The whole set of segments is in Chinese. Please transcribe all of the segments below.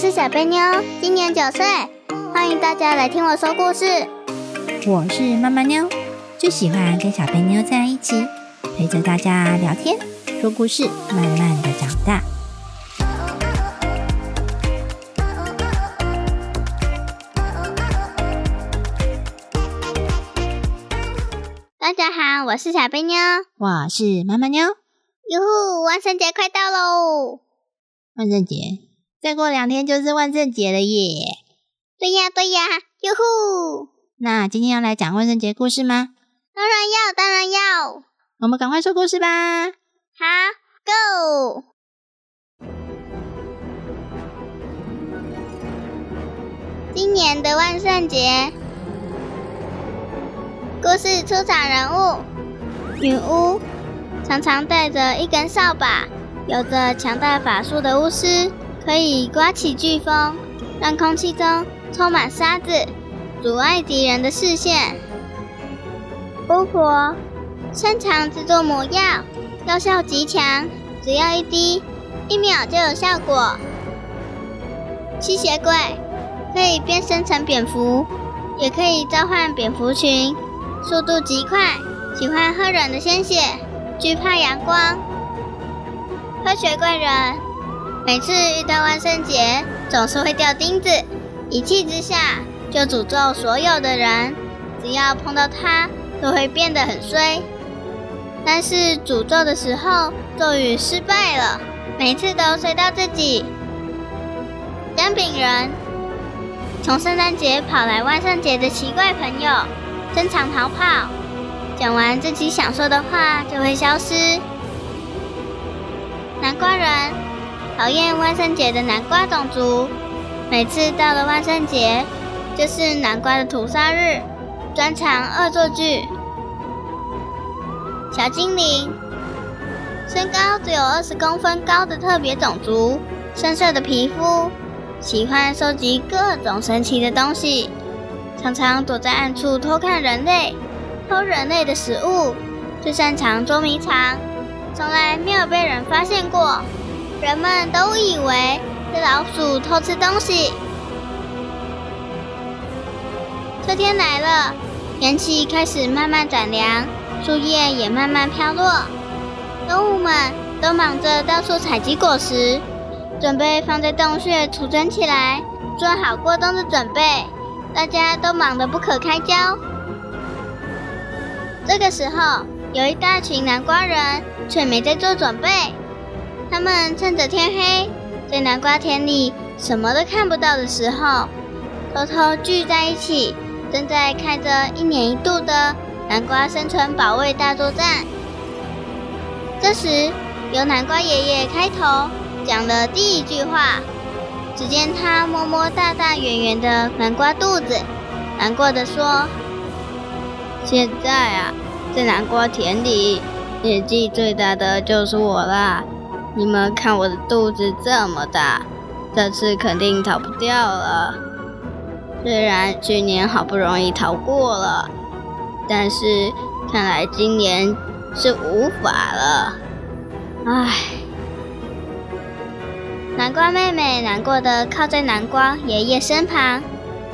是小贝妞，今年九岁，欢迎大家来听我说故事。我是妈妈妞，最喜欢跟小贝妞在一起，陪着大家聊天、说故事，慢慢的长大。大家好，我是小贝妞，我是妈妈妞。哟呼，万圣节快到喽！万圣节，再过两天就是万圣节了耶！对呀，对呀，哟呼！那今天要来讲万圣节故事吗？当然要，当然要！我们赶快说故事吧！好，Go！今年的万圣节。故事出场人物：女巫，常常带着一根扫把，有着强大法术的巫师，可以刮起飓风，让空气中充满沙子，阻碍敌人的视线。巫婆，擅长制作魔药，药效极强，只要一滴，一秒就有效果。吸血鬼，可以变身成蝙蝠，也可以召唤蝙蝠群。速度极快，喜欢喝人的鲜血，惧怕阳光。科学怪人，每次遇到万圣节，总是会掉钉子，一气之下就诅咒所有的人，只要碰到他，都会变得很衰。但是诅咒的时候，咒语失败了，每次都衰到自己。姜饼人，从圣诞节跑来万圣节的奇怪朋友。争抢逃跑，讲完自己想说的话就会消失。南瓜人讨厌万圣节的南瓜种族，每次到了万圣节，就是南瓜的屠杀日，专长恶作剧。小精灵，身高只有二十公分高的特别种族，深色的皮肤，喜欢收集各种神奇的东西。常常躲在暗处偷看人类，偷人类的食物，最擅长捉迷藏，从来没有被人发现过。人们都以为是老鼠偷吃东西。秋天来了，天气开始慢慢转凉，树叶也慢慢飘落，动物们都忙着到处采集果实，准备放在洞穴储存起来，做好过冬的准备。大家都忙得不可开交。这个时候，有一大群南瓜人却没在做准备。他们趁着天黑，在南瓜田里什么都看不到的时候，偷偷聚在一起，正在开着一年一度的南瓜生存保卫大作战。这时，由南瓜爷爷开头讲了第一句话。只见他摸摸大大圆圆的南瓜肚子，难过的说：“现在啊，在南瓜田里，年纪最大的就是我啦。你们看我的肚子这么大，这次肯定逃不掉了。虽然去年好不容易逃过了，但是看来今年是无法了。唉。”南瓜妹妹难过的靠在南瓜爷爷身旁，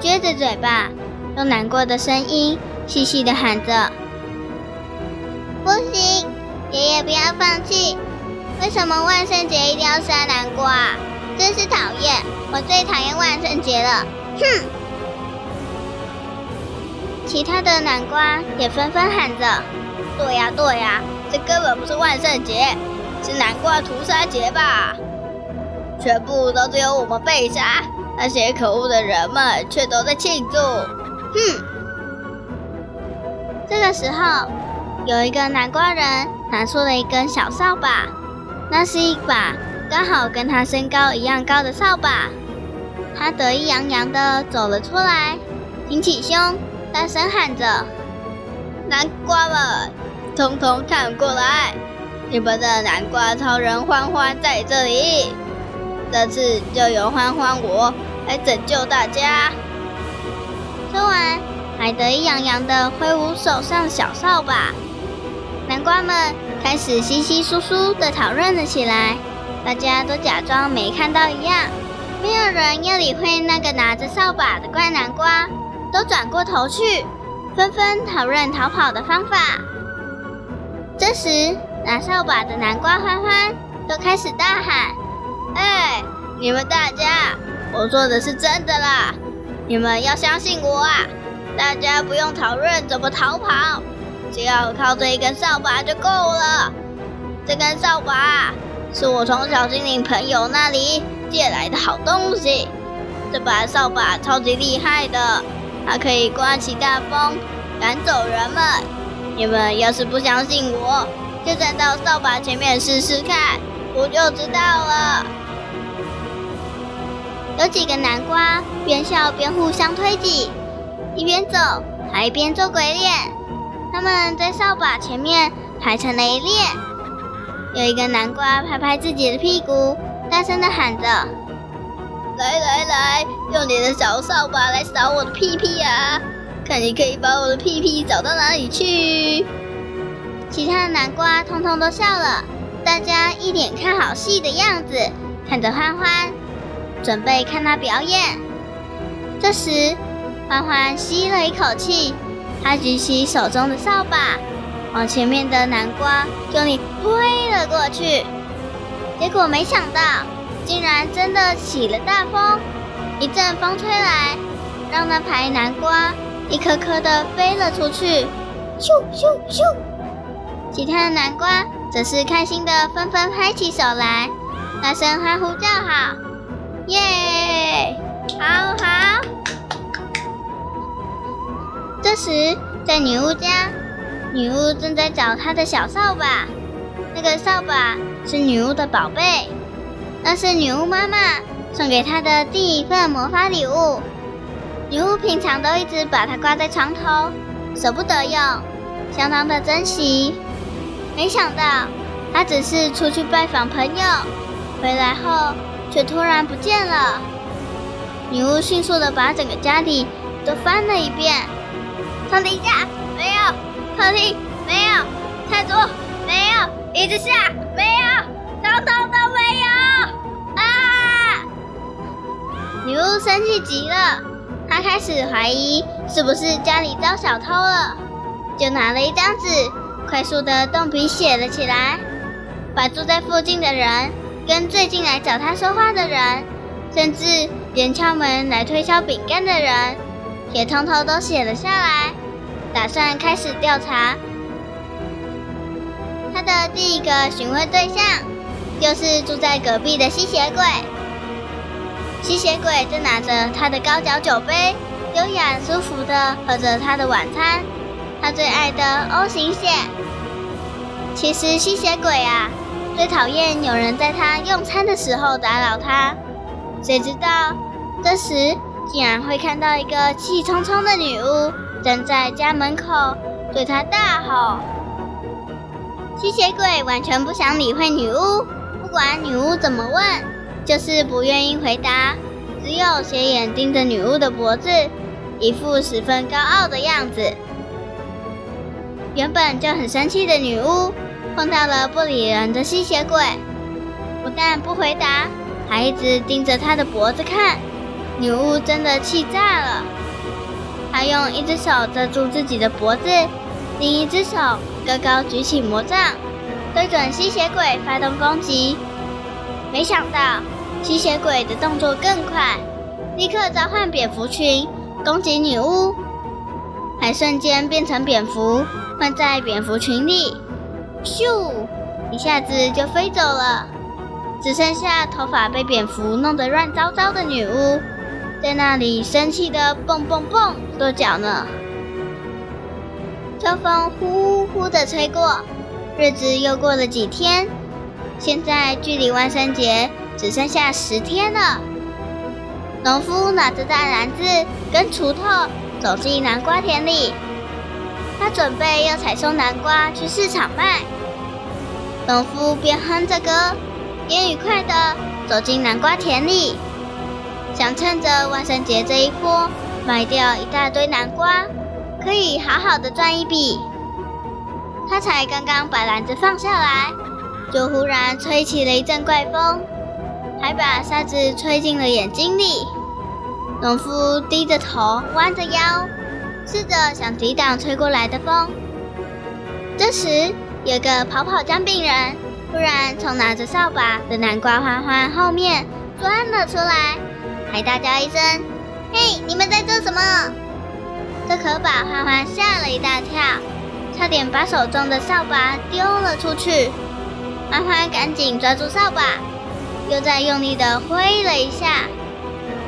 撅着嘴巴，用难过的声音细细的喊着：“不行，爷爷不要放弃！为什么万圣节一定要杀南瓜？真是讨厌！我最讨厌万圣节了！”哼！其他的南瓜也纷纷喊着：“对呀，对呀，这根本不是万圣节，是南瓜屠杀节吧？”全部都只有我们被杀，那些可恶的人们却都在庆祝。哼！这个时候，有一个南瓜人拿出了一根小扫把，那是一把刚好跟他身高一样高的扫把。他得意洋洋地走了出来，挺起胸，大声喊着：“南瓜们，通通看过来！你们的南瓜超人欢欢在这里！”这次就由欢欢我来拯救大家。说完，还得意洋洋地挥舞手上小扫把。南瓜们开始稀稀疏疏地讨论了起来，大家都假装没看到一样，没有人要理会那个拿着扫把的怪南瓜，都转过头去，纷纷讨论逃跑的方法。这时，拿扫把的南瓜欢欢都开始大喊：“哎，你们大家，我说的是真的啦！你们要相信我啊！大家不用讨论怎么逃跑，只要靠这一根扫把就够了。这根扫把是我从小精灵朋友那里借来的好东西。这把扫把超级厉害的，它可以刮起大风，赶走人们。”你们要是不相信我，就站到扫把前面试试看，我就知道了。有几个南瓜边笑边互相推挤，一边走还一边做鬼脸。他们在扫把前面排成了一列。有一个南瓜拍拍自己的屁股，大声的喊着：“来来来，用你的小扫把来扫我的屁屁啊！”看你可以把我的屁屁找到哪里去？其他的南瓜通通都笑了，大家一脸看好戏的样子，看着欢欢，准备看他表演。这时，欢欢吸了一口气，他举起手中的扫把，往前面的南瓜用力推了过去。结果没想到，竟然真的起了大风，一阵风吹来，让那排南瓜。一颗颗的飞了出去，咻咻咻！其他的南瓜则是开心的纷纷拍起手来，大声欢呼叫好，耶！时，在女巫家，女巫正在找她的小扫把。那个扫把是女巫的宝贝，那是女巫妈妈送给她的第一份魔法礼物。女巫平常都一直把它挂在床头，舍不得用，相当的珍惜。没想到，她只是出去拜访朋友，回来后却突然不见了。女巫迅速的把整个家里都翻了一遍，床底下没有，客厅没有，餐桌没有，椅子下没有，统统都没有！啊！女巫生气极了。她开始怀疑是不是家里遭小偷了，就拿了一张纸，快速的动笔写了起来，把住在附近的人、跟最近来找她说话的人，甚至连敲门来推销饼干的人，也通通都写了下来，打算开始调查。他的第一个询问对象，就是住在隔壁的吸血鬼。吸血鬼正拿着他的高脚酒杯，优雅舒服地喝着他的晚餐，他最爱的 O 型血。其实吸血鬼啊，最讨厌有人在他用餐的时候打扰他。谁知道这时竟然会看到一个气冲冲的女巫站在家门口，对他大吼。吸血鬼完全不想理会女巫，不管女巫怎么问。就是不愿意回答，只有斜眼盯着女巫的脖子，一副十分高傲的样子。原本就很生气的女巫，碰到了不理人的吸血鬼，不但不回答，还一直盯着他的脖子看。女巫真的气炸了，她用一只手遮住自己的脖子，另一只手高高举起魔杖，对准吸血鬼发动攻击。没想到。吸血鬼的动作更快，立刻召唤蝙蝠群攻击女巫，还瞬间变成蝙蝠，混在蝙蝠群里，咻，一下子就飞走了，只剩下头发被蝙蝠弄得乱糟糟的女巫，在那里生气的蹦蹦蹦跺脚呢。秋风呼呼的吹过，日子又过了几天，现在距离万圣节。只剩下十天了。农夫拿着大篮子跟锄头走进南瓜田里，他准备要采收南瓜去市场卖。农夫边哼着歌，边愉快地走进南瓜田里，想趁着万圣节这一波卖掉一大堆南瓜，可以好好的赚一笔。他才刚刚把篮子放下来，就忽然吹起了一阵怪风。还把沙子吹进了眼睛里。农夫低着头，弯着腰，试着想抵挡吹过来的风。这时，有个跑跑姜饼人突然从拿着扫把的南瓜欢欢后面钻了出来，还大叫一声：“嘿，你们在做什么？”这可把欢欢吓了一大跳，差点把手中的扫把丢了出去。欢欢赶紧抓住扫把，又再用力的挥了一下。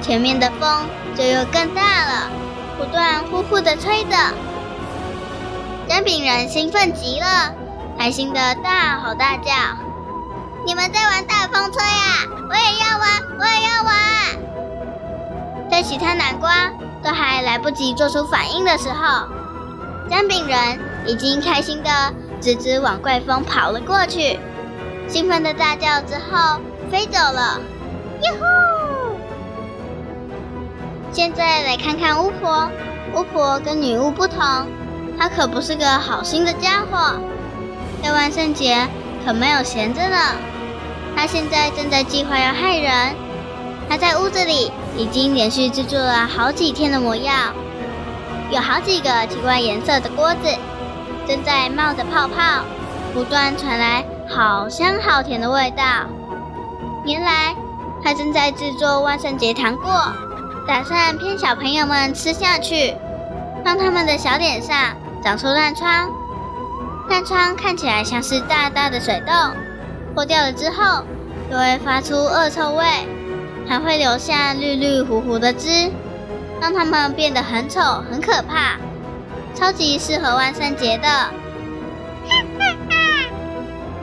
前面的风就又更大了，不断呼呼的吹着。姜饼人兴奋极了，开心的大吼大叫：“你们在玩大风吹啊！我也要玩，我也要玩！”在其他南瓜都还来不及做出反应的时候，姜饼人已经开心的直直往怪风跑了过去，兴奋的大叫之后飞走了。哟呼！现在来看看巫婆。巫婆跟女巫不同，她可不是个好心的家伙，在万圣节可没有闲着呢。她现在正在计划要害人。她在屋子里已经连续制作了好几天的魔药，有好几个奇怪颜色的锅子正在冒着泡泡，不断传来好香好甜的味道。原来他正在制作万圣节糖果。打算骗小朋友们吃下去，让他们的小脸上长出烂疮。烂疮看起来像是大大的水洞，破掉了之后就会发出恶臭味，还会留下绿绿糊糊的汁，让它们变得很丑很可怕，超级适合万圣节的。哈哈哈！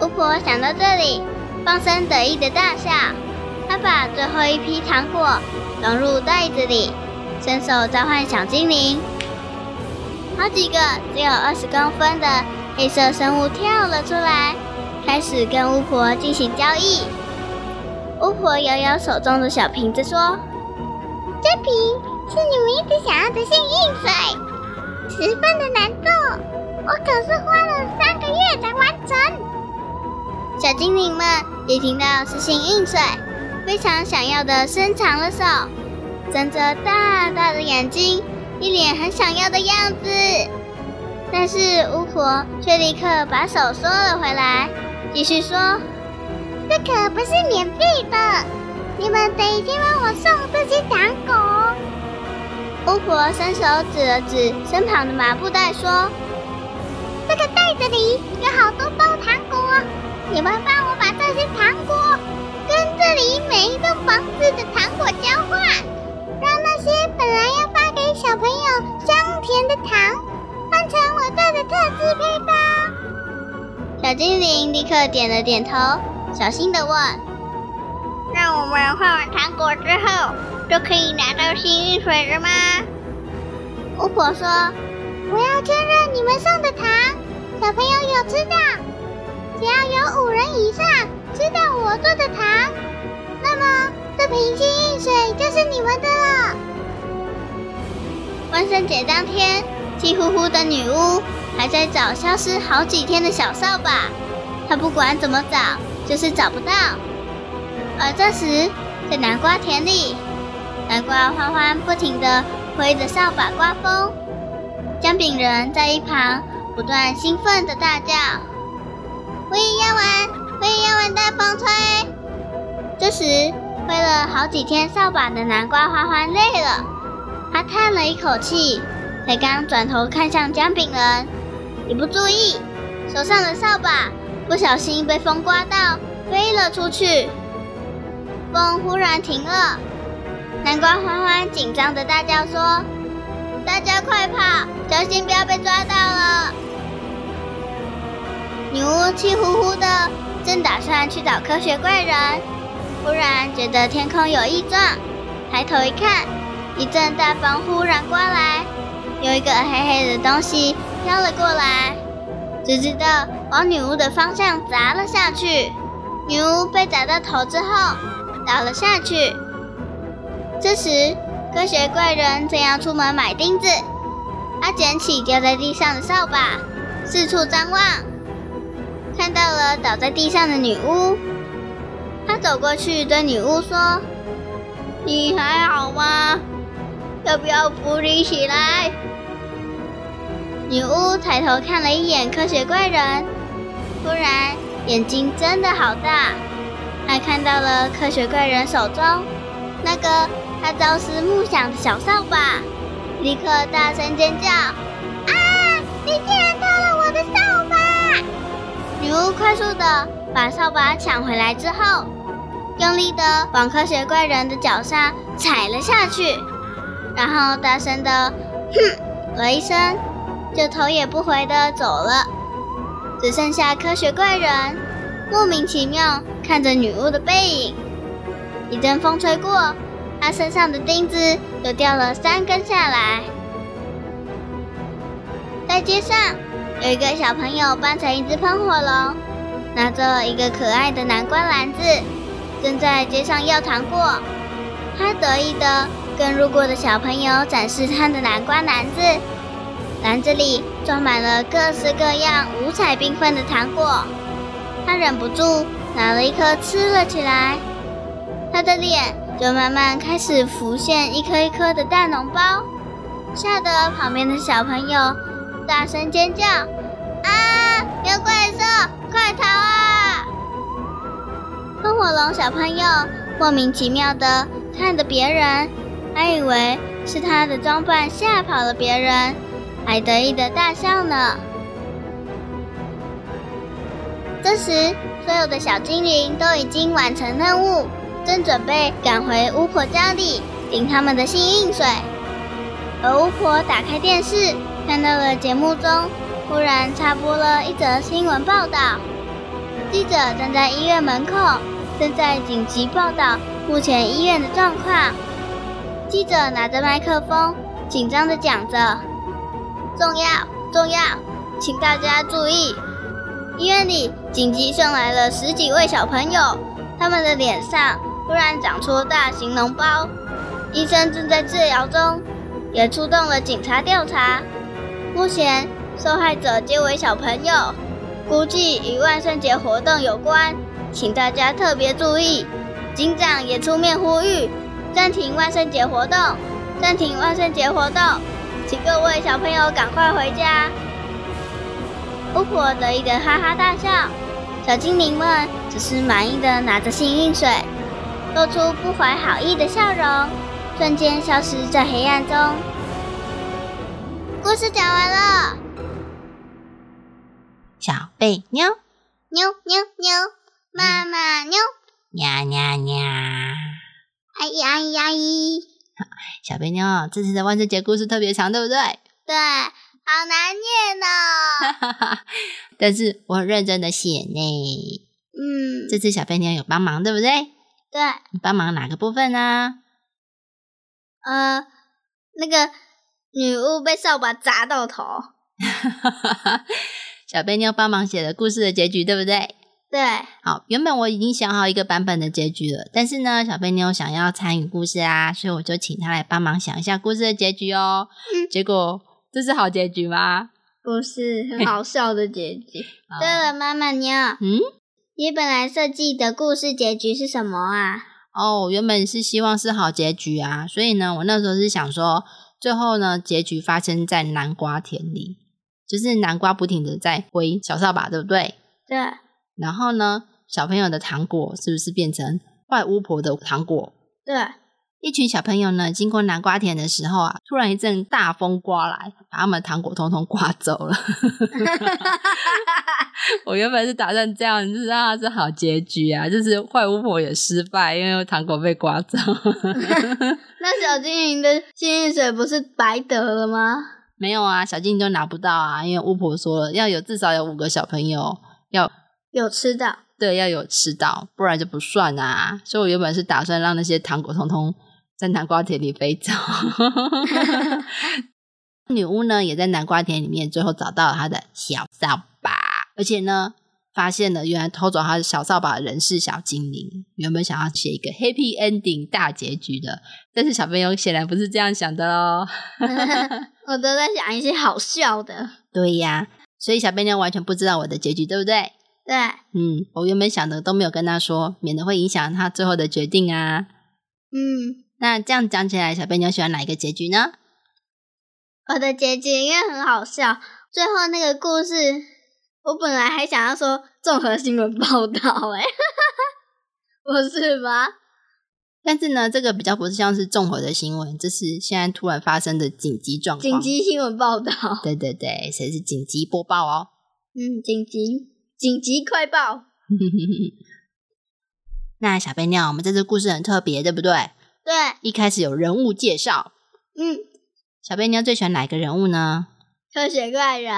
巫婆想到这里，放声得意的大笑。她把最后一批糖果。装入袋子里，伸手召唤小精灵。好几个只有二十公分的黑色生物跳了出来，开始跟巫婆进行交易。巫婆摇摇手中的小瓶子说：“这瓶是你们一直想要的幸运水，十分的难做，我可是花了三个月才完成。”小精灵们一听到是幸运水。非常想要的伸长了手，睁着大大的眼睛，一脸很想要的样子。但是巫婆却立刻把手缩了回来，继续说：“这可不是免费的，你们得先帮我送这些糖果。”巫婆伸手指了指身旁的麻布袋，说：“这个袋子里有好多包糖果，你们帮我把这些糖果。”跟这里每一栋房子的糖果交换，让那些本来要发给小朋友香甜的糖，换成我做的特制配方。小精灵立刻点了点头，小心的问：“那我们换完糖果之后，就可以拿到幸运水了吗？”巫婆说：“我要确认你们送的糖，小朋友有吃到，只要有五人以上。”吃到我做的糖，那么这瓶幸运水就是你们的了。万圣节当天，气呼呼的女巫还在找消失好几天的小扫把，她不管怎么找，就是找不到。而这时，在南瓜田里，南瓜欢欢不停地挥着扫把刮风，姜饼人在一旁不断兴奋地大叫：“我也要玩！”我也要玩大风吹。这时，挥了好几天扫把的南瓜欢欢累了，他叹了一口气，才刚转头看向姜饼人，一不注意，手上的扫把不小心被风刮到，飞了出去。风忽然停了，南瓜欢欢紧张的大叫说：“大家快跑，小心不要被抓到了！”女巫气呼呼的。正打算去找科学怪人，忽然觉得天空有异状，抬头一看，一阵大风忽然刮来，有一个黑黑的东西飘了过来，只知道往女巫的方向砸了下去。女巫被砸到头之后倒了下去。这时，科学怪人正要出门买钉子，他捡起掉在地上的扫把，四处张望。看到了倒在地上的女巫，他走过去对女巫说：“你还好吗？要不要扶你起来？”女巫抬头看了一眼科学怪人，突然眼睛真的好大，他看到了科学怪人手中那个他朝思暮想的小扫把，立刻大声尖叫：“啊！你竟然偷了我的扫把！”女巫快速的把扫把抢回来之后，用力的往科学怪人的脚上踩了下去，然后大声的哼了一声。就头也不回的走了，只剩下科学怪人莫名其妙看着女巫的背影。一阵风吹过，他身上的钉子又掉了三根下来。在街上，有一个小朋友扮成一只喷火龙，拿着一个可爱的南瓜篮子，正在街上要糖果。他得意的跟路过的小朋友展示他的南瓜篮子。篮子里装满了各式各样、五彩缤纷的糖果，他忍不住拿了一颗吃了起来。他的脸就慢慢开始浮现一颗一颗的大脓包，吓得旁边的小朋友大声尖叫：“啊！有怪兽，快逃啊！”喷火龙小朋友莫名其妙的看着别人，还以为是他的装扮吓跑了别人。还得意的大笑呢。这时，所有的小精灵都已经完成任务，正准备赶回巫婆家里领他们的幸运水。而巫婆打开电视，看到了节目中忽然插播了一则新闻报道：记者站在医院门口，正在紧急报道目前医院的状况。记者拿着麦克风，紧张的讲着。重要，重要，请大家注意！医院里紧急送来了十几位小朋友，他们的脸上突然长出大型脓包，医生正在治疗中，也出动了警察调查。目前受害者皆为小朋友，估计与万圣节活动有关，请大家特别注意。警长也出面呼吁，暂停万圣节活动，暂停万圣节活动。请各位小朋友赶快回家！巫婆得意的哈哈大笑，小精灵们只是满意的拿着幸运水，露出不怀好意的笑容，瞬间消失在黑暗中。故事讲完了，小贝妞，妞妞妞，妈妈妞，nha nha nha，阿姨阿姨阿姨。小贝妞，这次的万圣节故事特别长，对不对？对，好难念哦。但是我很认真的写呢。嗯，这次小贝妞有帮忙，对不对？对。你帮忙哪个部分呢？呃，那个女巫被扫把砸到头。小贝妞帮忙写了故事的结局，对不对？对，好，原本我已经想好一个版本的结局了，但是呢，小贝妞想要参与故事啊，所以我就请他来帮忙想一下故事的结局哦。结果这是好结局吗？不是，很好笑的结局。对了，妈妈妞，嗯，你本来设计的故事结局是什么啊？哦，原本是希望是好结局啊，所以呢，我那时候是想说，最后呢，结局发生在南瓜田里，就是南瓜不停的在挥小扫把，对不对？对。然后呢，小朋友的糖果是不是变成坏巫婆的糖果？对，一群小朋友呢，经过南瓜田的时候啊，突然一阵大风刮来，把他们糖果通通刮走了。我原本是打算这样，就是让它是好结局啊，就是坏巫婆也失败，因为糖果被刮走。那小精灵的幸运水不是白得了吗？没有啊，小精灵都拿不到啊，因为巫婆说了，要有至少有五个小朋友要。有吃到，对，要有吃到，不然就不算啊。所以我原本是打算让那些糖果通通在南瓜田里飞走。女巫呢，也在南瓜田里面，最后找到了她的小扫把，而且呢，发现了原来偷走她的小扫把的人是小精灵。原本想要写一个 happy ending 大结局的，但是小朋友显然不是这样想的哦。我都在想一些好笑的。对呀，所以小贝妞完全不知道我的结局，对不对？对，嗯，我原本想的都没有跟他说，免得会影响他最后的决定啊。嗯，那这样讲起来，小贝妞喜欢哪一个结局呢？我的结局因为很好笑，最后那个故事，我本来还想要说综合新闻报道，哎，不是吗？但是呢，这个比较不是像是综合的新闻，这是现在突然发生的紧急状况。紧急新闻报道，对对对，所以是紧急播报哦。嗯，紧急紧急快报。那小贝妞，我们这次故事很特别，对不对？对，一开始有人物介绍，嗯，小贝妞最喜欢哪个人物呢？科学怪人，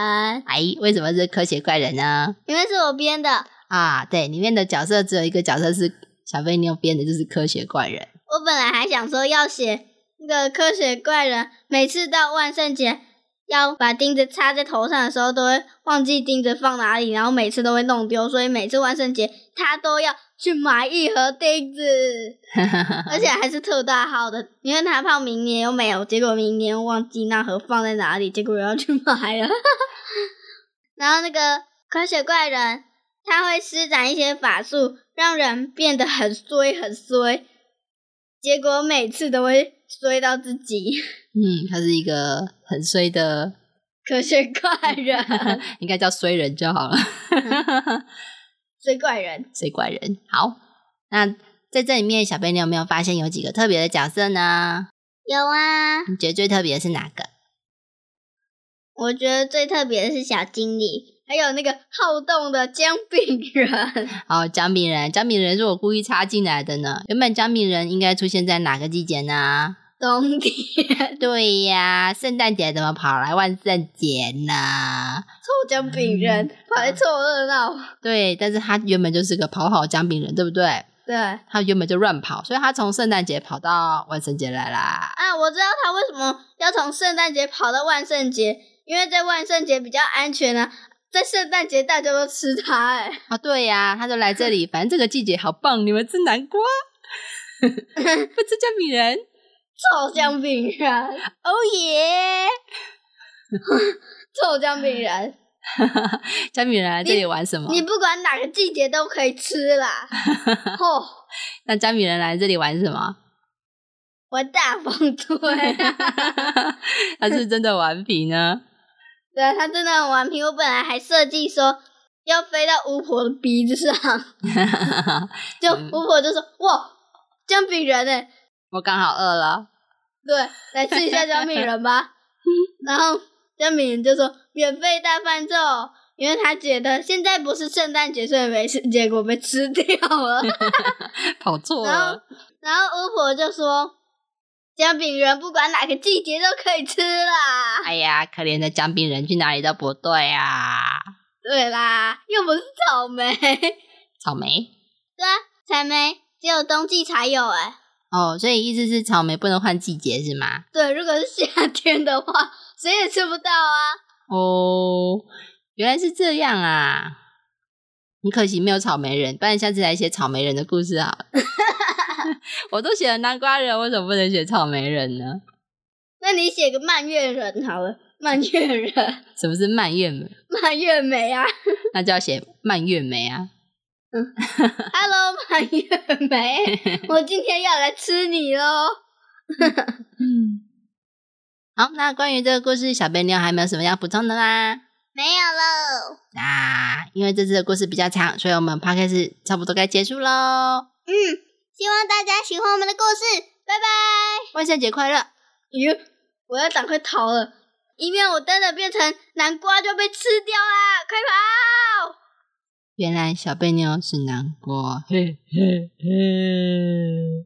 哎，为什么是科学怪人呢？因为是我编的。啊，对，里面的角色只有一个角色是小贝妞编的，就是科学怪人。我本来还想说要写那个科学怪人，每次到万圣节要把钉子插在头上的时候，都会忘记钉子放哪里，然后每次都会弄丢，所以每次万圣节他都要去买一盒钉子，而且还是特大号的，因为他怕明年又没有，结果明年忘记那盒放在哪里，结果又要去买了。然后那个科学怪人，他会施展一些法术，让人变得很衰很衰，结果每次都会衰到自己。嗯，他是一个很衰的，科学怪人，应该叫衰人就好了。衰怪人，衰怪人。好，那在这里面，小贝，你有没有发现有几个特别的角色呢？有啊。你觉得最特别的是哪个？我觉得最特别的是小经理，还有那个好动的姜饼人。好，姜饼人，姜饼人是我故意插进来的呢。原本姜饼人应该出现在哪个季节呢？冬天。对呀，圣诞节怎么跑来万圣节呢？臭姜饼人跑来凑热闹。对，但是他原本就是个跑跑姜饼人，对不对？对。他原本就乱跑，所以他从圣诞节跑到万圣节来啦。啊，我知道他为什么要从圣诞节跑到万圣节，因为在万圣节比较安全啊，在圣诞节大家都吃它，哎。啊，对呀，它就来这里，反正这个季节好棒，你们吃南瓜，不吃姜饼人。臭姜饼人，哦耶！臭姜饼人，姜饼人来这里玩什么？你不管哪个季节都可以吃啦。哦，那姜饼人来这里玩什么？玩大风吹。他是真的顽皮呢。对啊，他真的很顽皮。我本来还设计说要飞到巫婆的鼻子上，就巫婆就说：“哇，姜饼人哎！”我刚好饿了，对，来吃一下姜饼人吧。然后姜饼人就说免费大饭咒，因为他觉得现在不是圣诞节，所以没吃，结果被吃掉了，跑错了。然后，然后巫婆就说姜饼人不管哪个季节都可以吃啦。哎呀，可怜的姜饼人去哪里都不对啊。对啦，又不是草莓，草莓。对啊，草莓只有冬季才有哎。哦，所以意思是草莓不能换季节是吗？对，如果是夏天的话，谁也吃不到啊。哦，原来是这样啊，很可惜没有草莓人，不然下次来写草莓人的故事啊。我都写了南瓜人，为什么不能写草莓人呢？那你写个蔓越人好了，蔓越人。什么是蔓越莓？蔓越莓啊，那就要写蔓越莓啊。嗯，Hello，蔓越莓，我今天要来吃你喽。嗯，好，那关于这个故事，小贝妞还没有什么要补充的吗？没有喽。那因为这次的故事比较长，所以我们 p o d 差不多该结束喽。嗯，希望大家喜欢我们的故事，拜拜，万圣节快乐！哟，我要赶快逃了，以免我真的变成南瓜就被吃掉啦！快跑！原来小贝妞是南瓜，嘿嘿嘿。